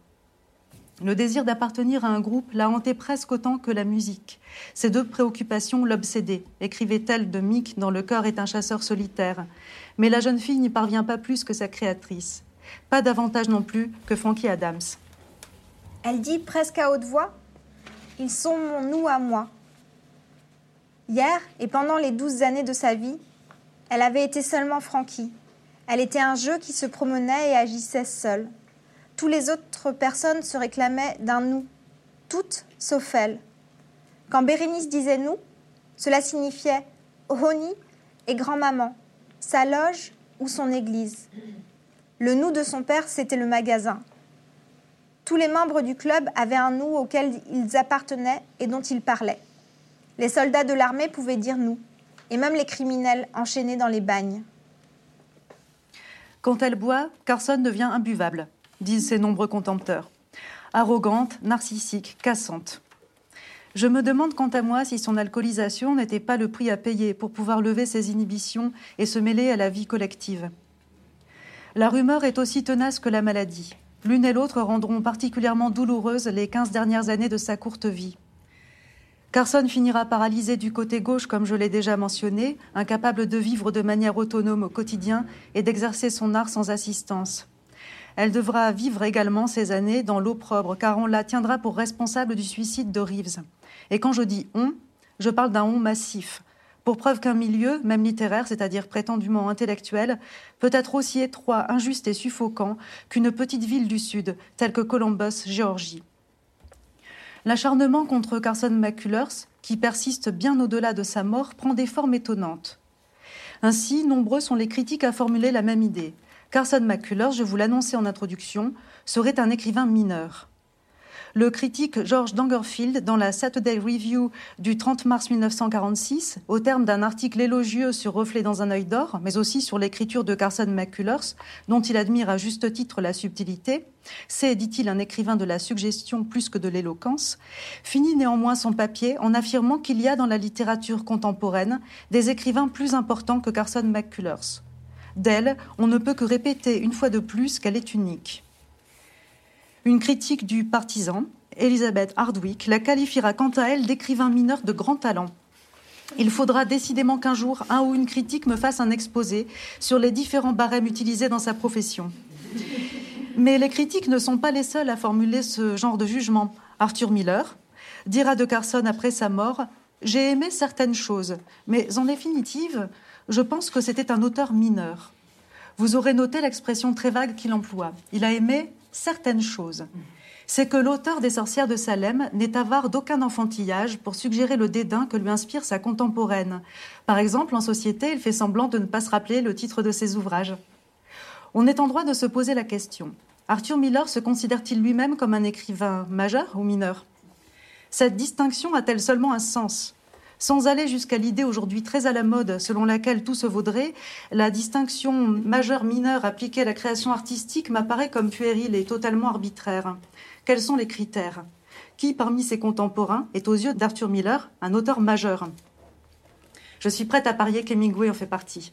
Le désir d'appartenir à un groupe l'a hanté presque autant que la musique. Ces deux préoccupations l'obsédaient, écrivait-elle de Mick dans Le cœur est un chasseur solitaire. Mais la jeune fille n'y parvient pas plus que sa créatrice. Pas davantage non plus que Frankie Adams. Elle dit presque à haute voix Ils sont mon nous à moi. Hier et pendant les douze années de sa vie, elle avait été seulement Frankie. Elle était un jeu qui se promenait et agissait seul. Tous les autres personnes se réclamaient d'un nous, toutes sauf elle. Quand Bérénice disait nous, cela signifiait Roni et grand-maman, sa loge ou son église. Le nous de son père, c'était le magasin. Tous les membres du club avaient un nous auquel ils appartenaient et dont ils parlaient. Les soldats de l'armée pouvaient dire nous et même les criminels enchaînés dans les bagnes. Quand elle boit, Carson devient imbuvable, disent ses nombreux contempteurs. Arrogante, narcissique, cassante. Je me demande quant à moi si son alcoolisation n'était pas le prix à payer pour pouvoir lever ses inhibitions et se mêler à la vie collective. La rumeur est aussi tenace que la maladie. L'une et l'autre rendront particulièrement douloureuses les quinze dernières années de sa courte vie. Carson finira paralysé du côté gauche, comme je l'ai déjà mentionné, incapable de vivre de manière autonome au quotidien et d'exercer son art sans assistance. Elle devra vivre également ces années dans l'opprobre, car on la tiendra pour responsable du suicide de Reeves. Et quand je dis on, je parle d'un on massif, pour preuve qu'un milieu, même littéraire, c'est-à-dire prétendument intellectuel, peut être aussi étroit, injuste et suffocant qu'une petite ville du Sud, telle que Columbus, Géorgie. L'acharnement contre Carson McCullers, qui persiste bien au-delà de sa mort, prend des formes étonnantes. Ainsi, nombreux sont les critiques à formuler la même idée. Carson McCullers, je vous l'annonçais en introduction, serait un écrivain mineur. Le critique George Dangerfield, dans la Saturday Review du 30 mars 1946, au terme d'un article élogieux sur Reflet dans un œil d'or, mais aussi sur l'écriture de Carson McCullers, dont il admire à juste titre la subtilité, c'est, dit-il, un écrivain de la suggestion plus que de l'éloquence, finit néanmoins son papier en affirmant qu'il y a dans la littérature contemporaine des écrivains plus importants que Carson McCullers. D'elle, on ne peut que répéter une fois de plus qu'elle est unique. Une critique du partisan, Elisabeth Hardwick, la qualifiera quant à elle d'écrivain mineur de grand talent. Il faudra décidément qu'un jour, un ou une critique me fasse un exposé sur les différents barèmes utilisés dans sa profession. Mais les critiques ne sont pas les seuls à formuler ce genre de jugement. Arthur Miller dira de Carson après sa mort J'ai aimé certaines choses, mais en définitive, je pense que c'était un auteur mineur. Vous aurez noté l'expression très vague qu'il emploie. Il a aimé certaines choses. C'est que l'auteur des Sorcières de Salem n'est avare d'aucun enfantillage pour suggérer le dédain que lui inspire sa contemporaine. Par exemple, en société, il fait semblant de ne pas se rappeler le titre de ses ouvrages. On est en droit de se poser la question. Arthur Miller se considère-t-il lui-même comme un écrivain majeur ou mineur? Cette distinction a-t-elle seulement un sens? Sans aller jusqu'à l'idée aujourd'hui très à la mode selon laquelle tout se vaudrait, la distinction majeure-mineure appliquée à la création artistique m'apparaît comme puérile et totalement arbitraire. Quels sont les critères? Qui parmi ses contemporains est aux yeux d'Arthur Miller un auteur majeur? Je suis prête à parier qu'Hemingway en fait partie.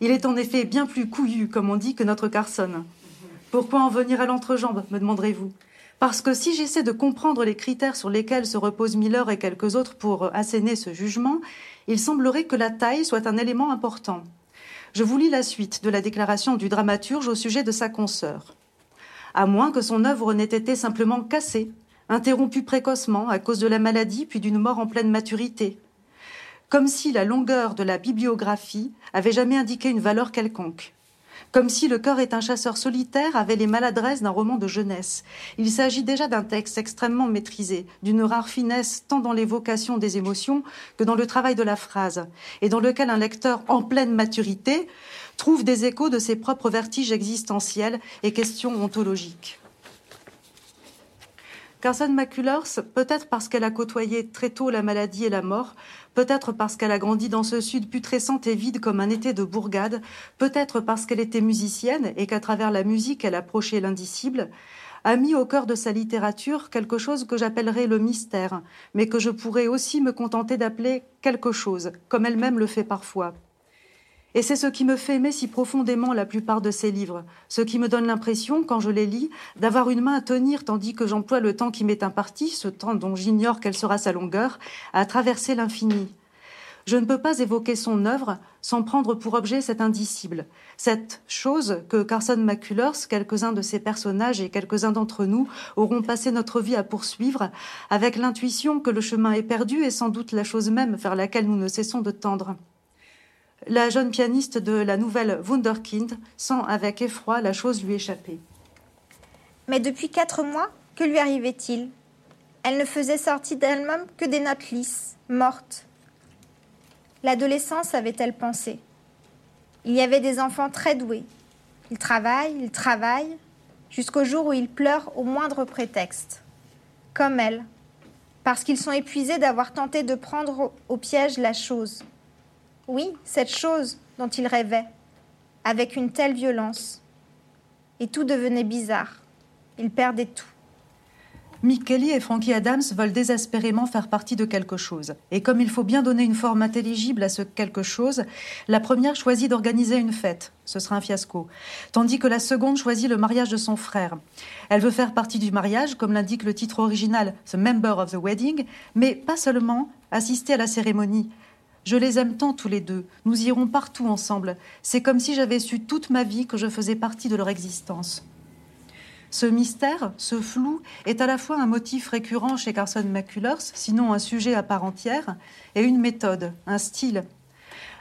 Il est en effet bien plus couillu, comme on dit, que notre Carson. Pourquoi en venir à l'entrejambe, me demanderez-vous? Parce que si j'essaie de comprendre les critères sur lesquels se reposent Miller et quelques autres pour asséner ce jugement, il semblerait que la taille soit un élément important. Je vous lis la suite de la déclaration du dramaturge au sujet de sa consoeur. À moins que son œuvre n'ait été simplement cassée, interrompue précocement à cause de la maladie puis d'une mort en pleine maturité. Comme si la longueur de la bibliographie avait jamais indiqué une valeur quelconque comme si Le cœur est un chasseur solitaire avait les maladresses d'un roman de jeunesse. Il s'agit déjà d'un texte extrêmement maîtrisé, d'une rare finesse tant dans l'évocation des émotions que dans le travail de la phrase, et dans lequel un lecteur en pleine maturité trouve des échos de ses propres vertiges existentiels et questions ontologiques. Carson McCullers, peut-être parce qu'elle a côtoyé très tôt la maladie et la mort, peut-être parce qu'elle a grandi dans ce sud putrescent et vide comme un été de bourgade, peut-être parce qu'elle était musicienne et qu'à travers la musique elle approchait l'indicible, a mis au cœur de sa littérature quelque chose que j'appellerais le mystère, mais que je pourrais aussi me contenter d'appeler quelque chose, comme elle-même le fait parfois. Et c'est ce qui me fait aimer si profondément la plupart de ces livres, ce qui me donne l'impression, quand je les lis, d'avoir une main à tenir tandis que j'emploie le temps qui m'est imparti, ce temps dont j'ignore quelle sera sa longueur, à traverser l'infini. Je ne peux pas évoquer son œuvre sans prendre pour objet cet indicible, cette chose que Carson McCullers, quelques-uns de ses personnages et quelques-uns d'entre nous auront passé notre vie à poursuivre, avec l'intuition que le chemin est perdu et sans doute la chose même vers laquelle nous ne cessons de tendre. La jeune pianiste de la nouvelle Wunderkind sent avec effroi la chose lui échapper. Mais depuis quatre mois, que lui arrivait-il? Elle ne faisait sortir d'elle-même que des notes lisses, mortes. L'adolescence avait-elle pensé? Il y avait des enfants très doués. Ils travaillent, ils travaillent, jusqu'au jour où ils pleurent au moindre prétexte. Comme elle, parce qu'ils sont épuisés d'avoir tenté de prendre au piège la chose oui, cette chose dont il rêvait, avec une telle violence. Et tout devenait bizarre. Il perdait tout. Mick Kelly et Frankie Adams veulent désespérément faire partie de quelque chose. Et comme il faut bien donner une forme intelligible à ce quelque chose, la première choisit d'organiser une fête. Ce sera un fiasco. Tandis que la seconde choisit le mariage de son frère. Elle veut faire partie du mariage, comme l'indique le titre original, The Member of the Wedding, mais pas seulement assister à la cérémonie. Je les aime tant tous les deux. Nous irons partout ensemble. C'est comme si j'avais su toute ma vie que je faisais partie de leur existence. Ce mystère, ce flou, est à la fois un motif récurrent chez Carson McCullers, sinon un sujet à part entière, et une méthode, un style.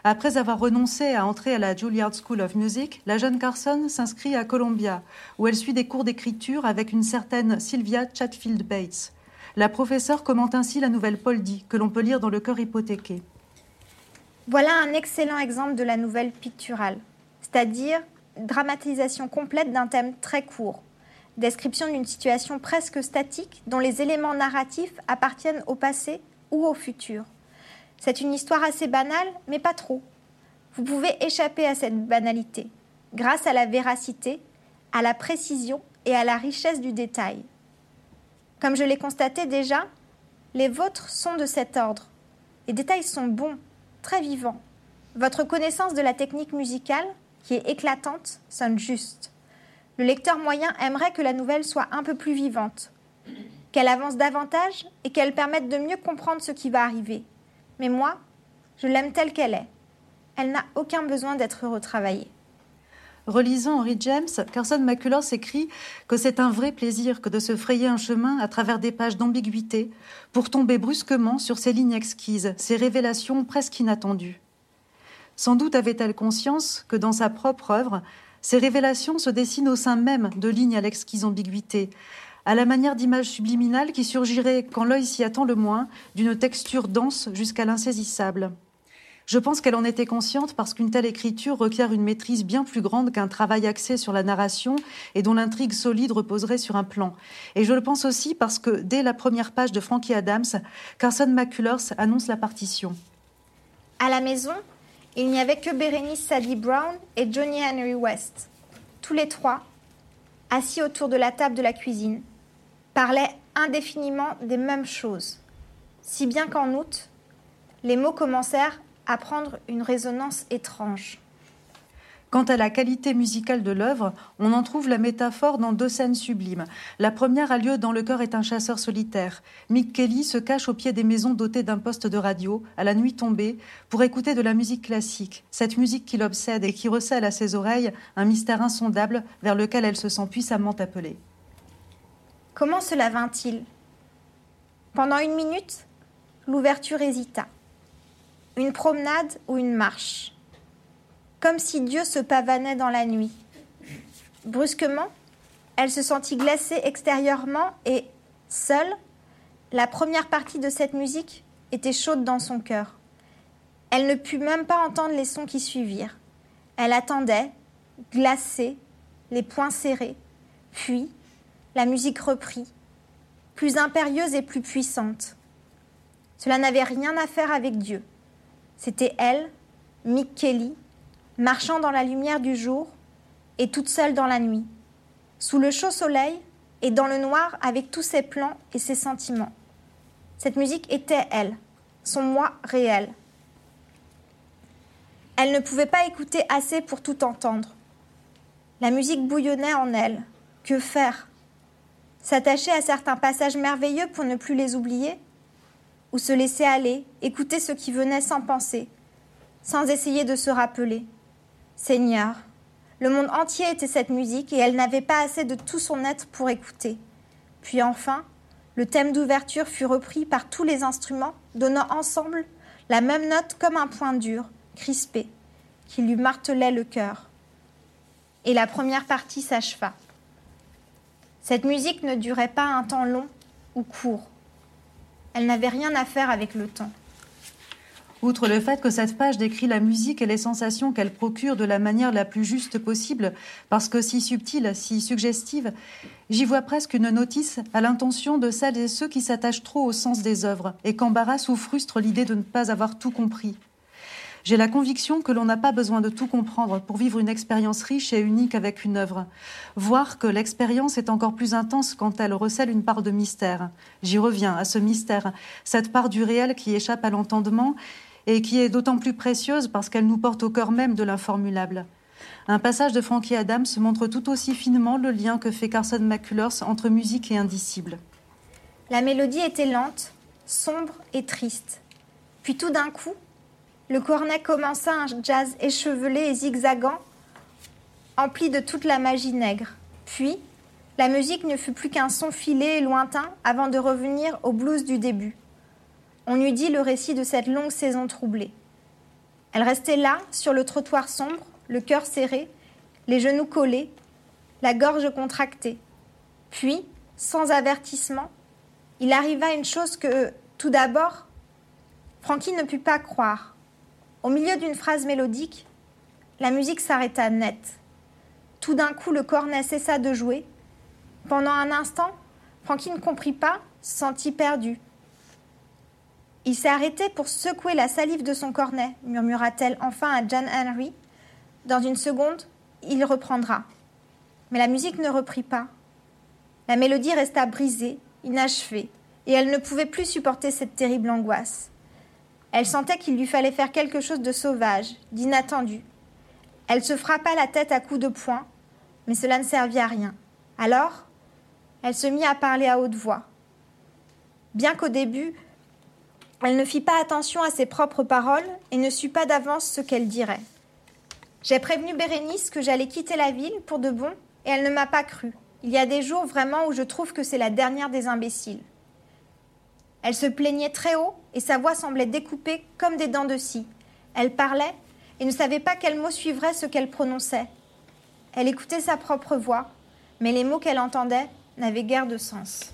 Après avoir renoncé à entrer à la Juilliard School of Music, la jeune Carson s'inscrit à Columbia, où elle suit des cours d'écriture avec une certaine Sylvia Chatfield Bates. La professeure commente ainsi la nouvelle Poldy, que l'on peut lire dans Le cœur hypothéqué. Voilà un excellent exemple de la nouvelle picturale, c'est-à-dire dramatisation complète d'un thème très court, description d'une situation presque statique dont les éléments narratifs appartiennent au passé ou au futur. C'est une histoire assez banale, mais pas trop. Vous pouvez échapper à cette banalité, grâce à la véracité, à la précision et à la richesse du détail. Comme je l'ai constaté déjà, les vôtres sont de cet ordre. Les détails sont bons, très vivant. Votre connaissance de la technique musicale, qui est éclatante, sonne juste. Le lecteur moyen aimerait que la nouvelle soit un peu plus vivante, qu'elle avance davantage et qu'elle permette de mieux comprendre ce qui va arriver. Mais moi, je l'aime telle qu'elle est. Elle n'a aucun besoin d'être retravaillée. Relisant Henry James, Carson McCullers écrit que c'est un vrai plaisir que de se frayer un chemin à travers des pages d'ambiguïté pour tomber brusquement sur ces lignes exquises, ces révélations presque inattendues. Sans doute avait-elle conscience que dans sa propre œuvre, ces révélations se dessinent au sein même de lignes à l'exquise ambiguïté, à la manière d'images subliminales qui surgiraient, quand l'œil s'y attend le moins, d'une texture dense jusqu'à l'insaisissable. Je pense qu'elle en était consciente parce qu'une telle écriture requiert une maîtrise bien plus grande qu'un travail axé sur la narration et dont l'intrigue solide reposerait sur un plan. Et je le pense aussi parce que dès la première page de Frankie Adams, Carson McCullers annonce la partition. À la maison, il n'y avait que Berenice Sadie Brown et Johnny Henry West. Tous les trois, assis autour de la table de la cuisine, parlaient indéfiniment des mêmes choses. Si bien qu'en août, les mots commencèrent à prendre une résonance étrange. Quant à la qualité musicale de l'œuvre, on en trouve la métaphore dans deux scènes sublimes. La première a lieu dans Le cœur est un chasseur solitaire. Mick Kelly se cache au pied des maisons dotées d'un poste de radio, à la nuit tombée, pour écouter de la musique classique, cette musique qui l'obsède et qui recèle à ses oreilles un mystère insondable vers lequel elle se sent puissamment appelée. Comment cela vint-il? Pendant une minute, l'ouverture hésita une promenade ou une marche, comme si Dieu se pavanait dans la nuit. Brusquement, elle se sentit glacée extérieurement et, seule, la première partie de cette musique était chaude dans son cœur. Elle ne put même pas entendre les sons qui suivirent. Elle attendait, glacée, les poings serrés. Puis, la musique reprit, plus impérieuse et plus puissante. Cela n'avait rien à faire avec Dieu. C'était elle, Mick Kelly, marchant dans la lumière du jour et toute seule dans la nuit, sous le chaud soleil et dans le noir avec tous ses plans et ses sentiments. Cette musique était elle, son moi réel. Elle ne pouvait pas écouter assez pour tout entendre. La musique bouillonnait en elle. Que faire? S'attacher à certains passages merveilleux pour ne plus les oublier? Ou se laisser aller, écouter ce qui venait sans penser, sans essayer de se rappeler. Seigneur, le monde entier était cette musique et elle n'avait pas assez de tout son être pour écouter. Puis enfin, le thème d'ouverture fut repris par tous les instruments, donnant ensemble la même note comme un point dur, crispé, qui lui martelait le cœur. Et la première partie s'acheva. Cette musique ne durait pas un temps long ou court. Elle n'avait rien à faire avec le temps. Outre le fait que cette page décrit la musique et les sensations qu'elle procure de la manière la plus juste possible, parce que si subtile, si suggestive, j'y vois presque une notice à l'intention de celles et ceux qui s'attachent trop au sens des œuvres et qu'embarrasse ou frustre l'idée de ne pas avoir tout compris. J'ai la conviction que l'on n'a pas besoin de tout comprendre pour vivre une expérience riche et unique avec une œuvre. Voir que l'expérience est encore plus intense quand elle recèle une part de mystère. J'y reviens à ce mystère, cette part du réel qui échappe à l'entendement et qui est d'autant plus précieuse parce qu'elle nous porte au cœur même de l'informulable. Un passage de Frankie Adams montre tout aussi finement le lien que fait Carson McCullers entre musique et indicible. La mélodie était lente, sombre et triste. Puis tout d'un coup, le cornet commença un jazz échevelé et zigzagant, empli de toute la magie nègre. Puis, la musique ne fut plus qu'un son filé et lointain avant de revenir au blues du début. On eût dit le récit de cette longue saison troublée. Elle restait là, sur le trottoir sombre, le cœur serré, les genoux collés, la gorge contractée. Puis, sans avertissement, il arriva une chose que, tout d'abord, Francky ne put pas croire. Au milieu d'une phrase mélodique, la musique s'arrêta net. Tout d'un coup, le cornet cessa de jouer. Pendant un instant, Frankie ne comprit pas, se sentit perdu. Il s'est arrêté pour secouer la salive de son cornet, murmura-t-elle enfin à John Henry. Dans une seconde, il reprendra. Mais la musique ne reprit pas. La mélodie resta brisée, inachevée, et elle ne pouvait plus supporter cette terrible angoisse. Elle sentait qu'il lui fallait faire quelque chose de sauvage, d'inattendu. Elle se frappa la tête à coups de poing, mais cela ne servit à rien. Alors, elle se mit à parler à haute voix. Bien qu'au début, elle ne fit pas attention à ses propres paroles et ne sut pas d'avance ce qu'elle dirait. J'ai prévenu Bérénice que j'allais quitter la ville pour de bon et elle ne m'a pas cru. Il y a des jours vraiment où je trouve que c'est la dernière des imbéciles. Elle se plaignait très haut et sa voix semblait découpée comme des dents de scie. Elle parlait et ne savait pas quel mot suivrait ce qu'elle prononçait. Elle écoutait sa propre voix, mais les mots qu'elle entendait n'avaient guère de sens.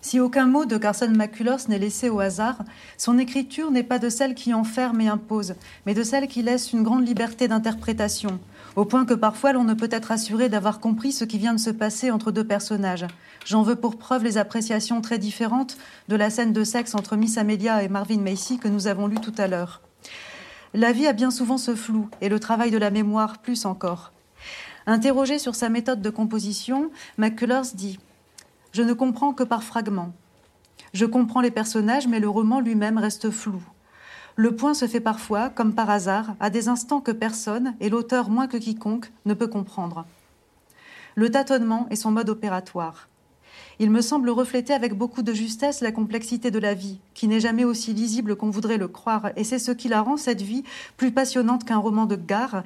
Si aucun mot de Carson McCullers n'est laissé au hasard, son écriture n'est pas de celle qui enferme et impose, mais de celle qui laisse une grande liberté d'interprétation, au point que parfois l'on ne peut être assuré d'avoir compris ce qui vient de se passer entre deux personnages. J'en veux pour preuve les appréciations très différentes de la scène de sexe entre Miss Amelia et Marvin Macy que nous avons lue tout à l'heure. La vie a bien souvent ce flou, et le travail de la mémoire plus encore. Interrogé sur sa méthode de composition, McCullers dit je ne comprends que par fragments. Je comprends les personnages, mais le roman lui-même reste flou. Le point se fait parfois, comme par hasard, à des instants que personne, et l'auteur moins que quiconque, ne peut comprendre. Le tâtonnement est son mode opératoire. Il me semble refléter avec beaucoup de justesse la complexité de la vie, qui n'est jamais aussi lisible qu'on voudrait le croire, et c'est ce qui la rend, cette vie, plus passionnante qu'un roman de gare,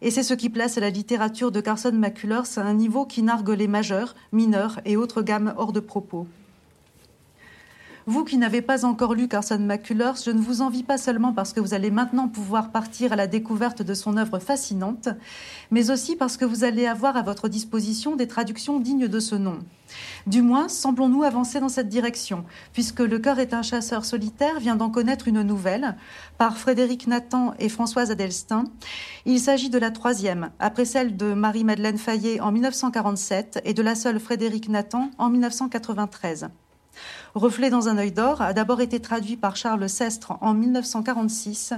et c'est ce qui place la littérature de Carson McCullers à un niveau qui nargue les majeurs, mineurs et autres gammes hors de propos. Vous qui n'avez pas encore lu Carson McCullers, je ne vous envie pas seulement parce que vous allez maintenant pouvoir partir à la découverte de son œuvre fascinante, mais aussi parce que vous allez avoir à votre disposition des traductions dignes de ce nom. Du moins, semblons-nous avancer dans cette direction, puisque Le cœur est un chasseur solitaire vient d'en connaître une nouvelle par Frédéric Nathan et Françoise Adelstin. Il s'agit de la troisième, après celle de Marie-Madeleine Fayet en 1947 et de la seule Frédéric Nathan en 1993. Reflet dans un œil d'or a d'abord été traduit par Charles Sestre en 1946,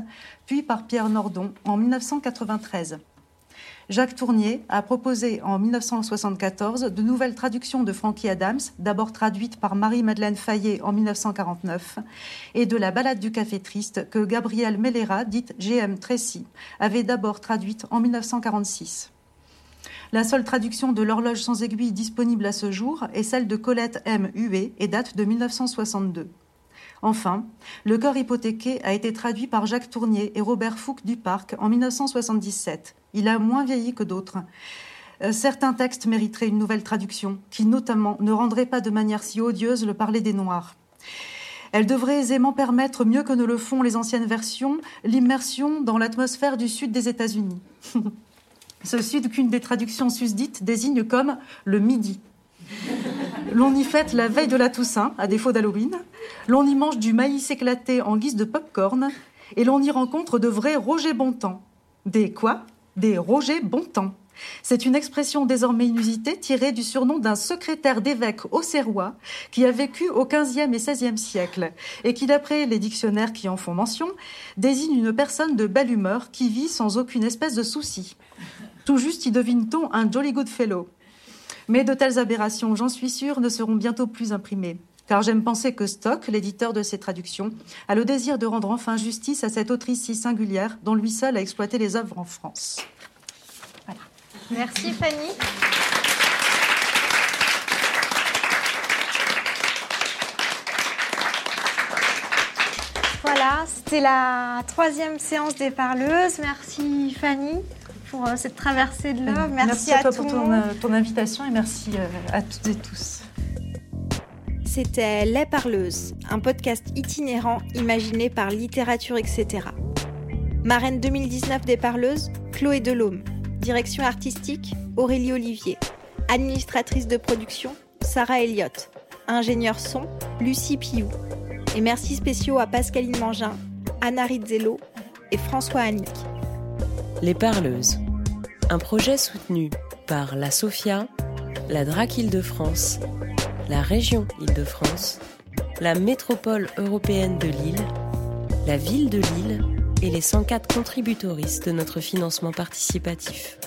puis par Pierre Nordon en 1993. Jacques Tournier a proposé en 1974 de nouvelles traductions de Frankie Adams, d'abord traduites par Marie-Madeleine Fayet en 1949, et de La balade du café triste que Gabrielle Mellera, dite GM Tracy, avait d'abord traduite en 1946. La seule traduction de l'horloge sans aiguille disponible à ce jour est celle de Colette M. Huet et date de 1962. Enfin, Le corps hypothéqué a été traduit par Jacques Tournier et Robert Fouque du Parc en 1977. Il a moins vieilli que d'autres. Euh, certains textes mériteraient une nouvelle traduction, qui notamment ne rendrait pas de manière si odieuse le parler des Noirs. Elle devrait aisément permettre, mieux que ne le font les anciennes versions, l'immersion dans l'atmosphère du sud des États-Unis. (laughs) Ce sud qu'une des traductions susdites désigne comme le midi. L'on y fête la veille de la Toussaint, à défaut d'Halloween. L'on y mange du maïs éclaté en guise de pop-corn. Et l'on y rencontre de vrais Roger Bontemps. Des quoi? Des Roger Bontemps. C'est une expression désormais inusitée tirée du surnom d'un secrétaire d'évêque auxerrois qui a vécu au XVe et XVIe siècle et qui, d'après les dictionnaires qui en font mention, désigne une personne de belle humeur qui vit sans aucune espèce de souci. Tout juste y devine-t-on un jolly good fellow. Mais de telles aberrations, j'en suis sûre, ne seront bientôt plus imprimées. Car j'aime penser que Stock, l'éditeur de ces traductions, a le désir de rendre enfin justice à cette autrice si singulière dont lui seul a exploité les œuvres en France. Voilà. Merci Fanny. Voilà, c'était la troisième séance des parleuses. Merci Fanny pour euh, cette traversée de l'œuvre. Merci, à, toi pour ton, euh, ton, invitation et merci euh, à toutes et tous. C'était Les Parleuses, un podcast itinérant imaginé par Littérature, etc. Marraine 2019 des Parleuses, Chloé Delhomme. Direction artistique, Aurélie Olivier. Administratrice de production, Sarah Elliott. Ingénieur son, Lucie Piou. Et merci spéciaux à Pascaline Mangin, Anna Rizzello et François Annick. Les Parleuses. Un projet soutenu par la SOFIA, la DRAC Île-de-France, la région Île-de-France, la métropole européenne de Lille, la ville de Lille et les 104 contributoristes de notre financement participatif.